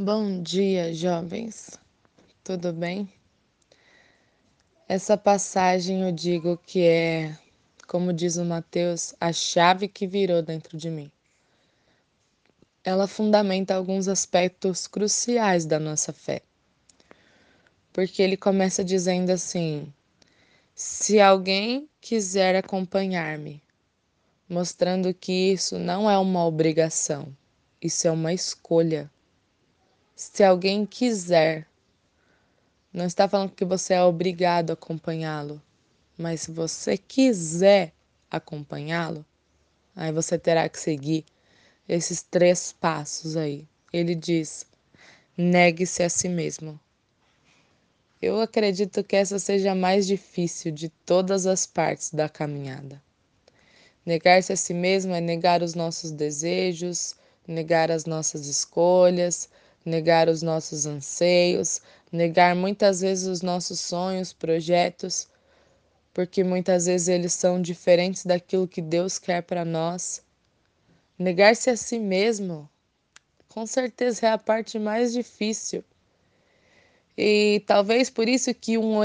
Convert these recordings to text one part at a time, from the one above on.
Bom dia, jovens. Tudo bem? Essa passagem eu digo que é, como diz o Mateus, a chave que virou dentro de mim. Ela fundamenta alguns aspectos cruciais da nossa fé. Porque ele começa dizendo assim: se alguém quiser acompanhar-me, mostrando que isso não é uma obrigação, isso é uma escolha se alguém quiser. Não está falando que você é obrigado a acompanhá-lo, mas se você quiser acompanhá-lo, aí você terá que seguir esses três passos aí. Ele diz: negue-se a si mesmo. Eu acredito que essa seja a mais difícil de todas as partes da caminhada. Negar-se a si mesmo é negar os nossos desejos, negar as nossas escolhas, negar os nossos anseios, negar muitas vezes os nossos sonhos, projetos, porque muitas vezes eles são diferentes daquilo que Deus quer para nós. Negar-se a si mesmo, com certeza é a parte mais difícil. E talvez por isso que um,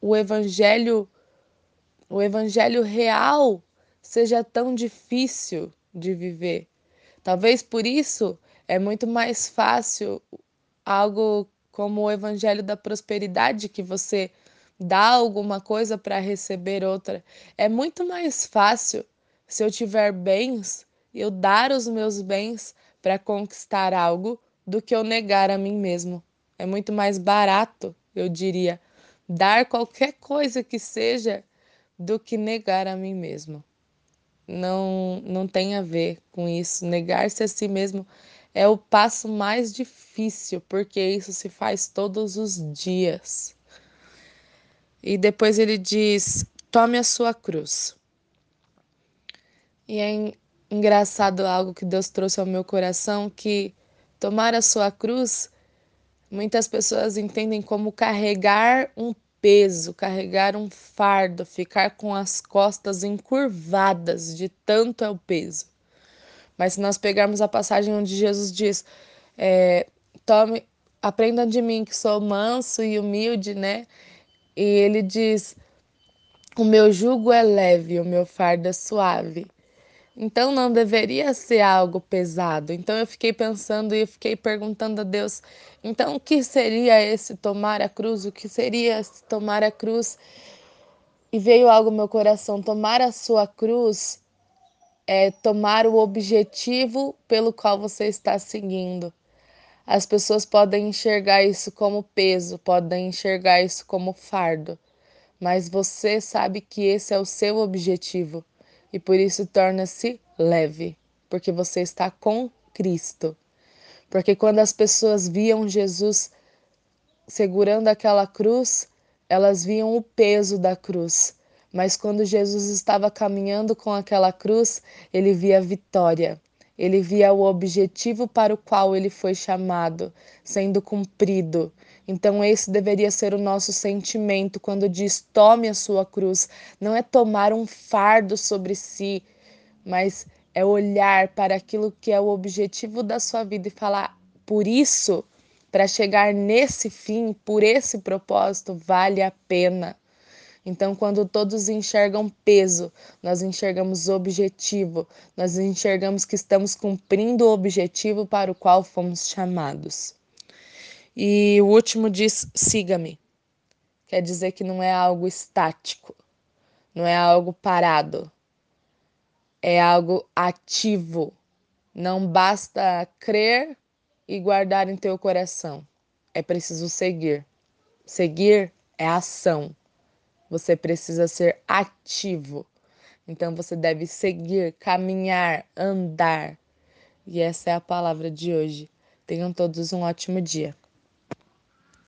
o evangelho o evangelho real seja tão difícil de viver. Talvez por isso é muito mais fácil algo como o evangelho da prosperidade, que você dá alguma coisa para receber outra. É muito mais fácil se eu tiver bens, eu dar os meus bens para conquistar algo do que eu negar a mim mesmo. É muito mais barato, eu diria, dar qualquer coisa que seja do que negar a mim mesmo. Não, não tem a ver com isso. Negar-se a si mesmo é o passo mais difícil, porque isso se faz todos os dias. E depois ele diz: tome a sua cruz. E é engraçado algo que Deus trouxe ao meu coração que tomar a sua cruz, muitas pessoas entendem como carregar um peso, carregar um fardo, ficar com as costas encurvadas de tanto é o peso. Mas se nós pegarmos a passagem onde Jesus diz: é, tome, aprenda de mim que sou manso e humilde, né? E ele diz: o meu jugo é leve, o meu fardo é suave. Então não deveria ser algo pesado. Então eu fiquei pensando e fiquei perguntando a Deus: então o que seria esse tomar a cruz? O que seria tomar a cruz? E veio algo no meu coração: tomar a sua cruz é tomar o objetivo pelo qual você está seguindo. As pessoas podem enxergar isso como peso, podem enxergar isso como fardo, mas você sabe que esse é o seu objetivo e por isso torna-se leve, porque você está com Cristo. Porque quando as pessoas viam Jesus segurando aquela cruz, elas viam o peso da cruz mas quando Jesus estava caminhando com aquela cruz, ele via a vitória. Ele via o objetivo para o qual ele foi chamado sendo cumprido. Então, esse deveria ser o nosso sentimento quando diz tome a sua cruz. Não é tomar um fardo sobre si, mas é olhar para aquilo que é o objetivo da sua vida e falar: por isso, para chegar nesse fim, por esse propósito, vale a pena. Então, quando todos enxergam peso, nós enxergamos objetivo, nós enxergamos que estamos cumprindo o objetivo para o qual fomos chamados. E o último diz: siga-me. Quer dizer que não é algo estático, não é algo parado, é algo ativo. Não basta crer e guardar em teu coração, é preciso seguir. Seguir é ação. Você precisa ser ativo. Então você deve seguir, caminhar, andar. E essa é a palavra de hoje. Tenham todos um ótimo dia.